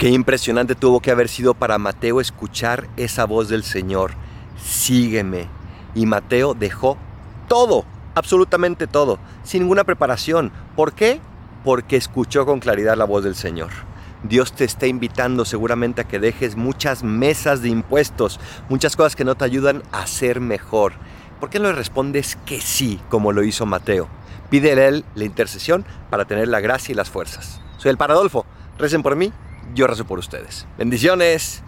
Qué impresionante tuvo que haber sido para Mateo escuchar esa voz del Señor. Sígueme. Y Mateo dejó todo, absolutamente todo, sin ninguna preparación. ¿Por qué? Porque escuchó con claridad la voz del Señor. Dios te está invitando seguramente a que dejes muchas mesas de impuestos, muchas cosas que no te ayudan a ser mejor. ¿Por qué no le respondes que sí, como lo hizo Mateo? Pídele a él la intercesión para tener la gracia y las fuerzas. Soy el Paradolfo. Recen por mí, yo rezo por ustedes. Bendiciones.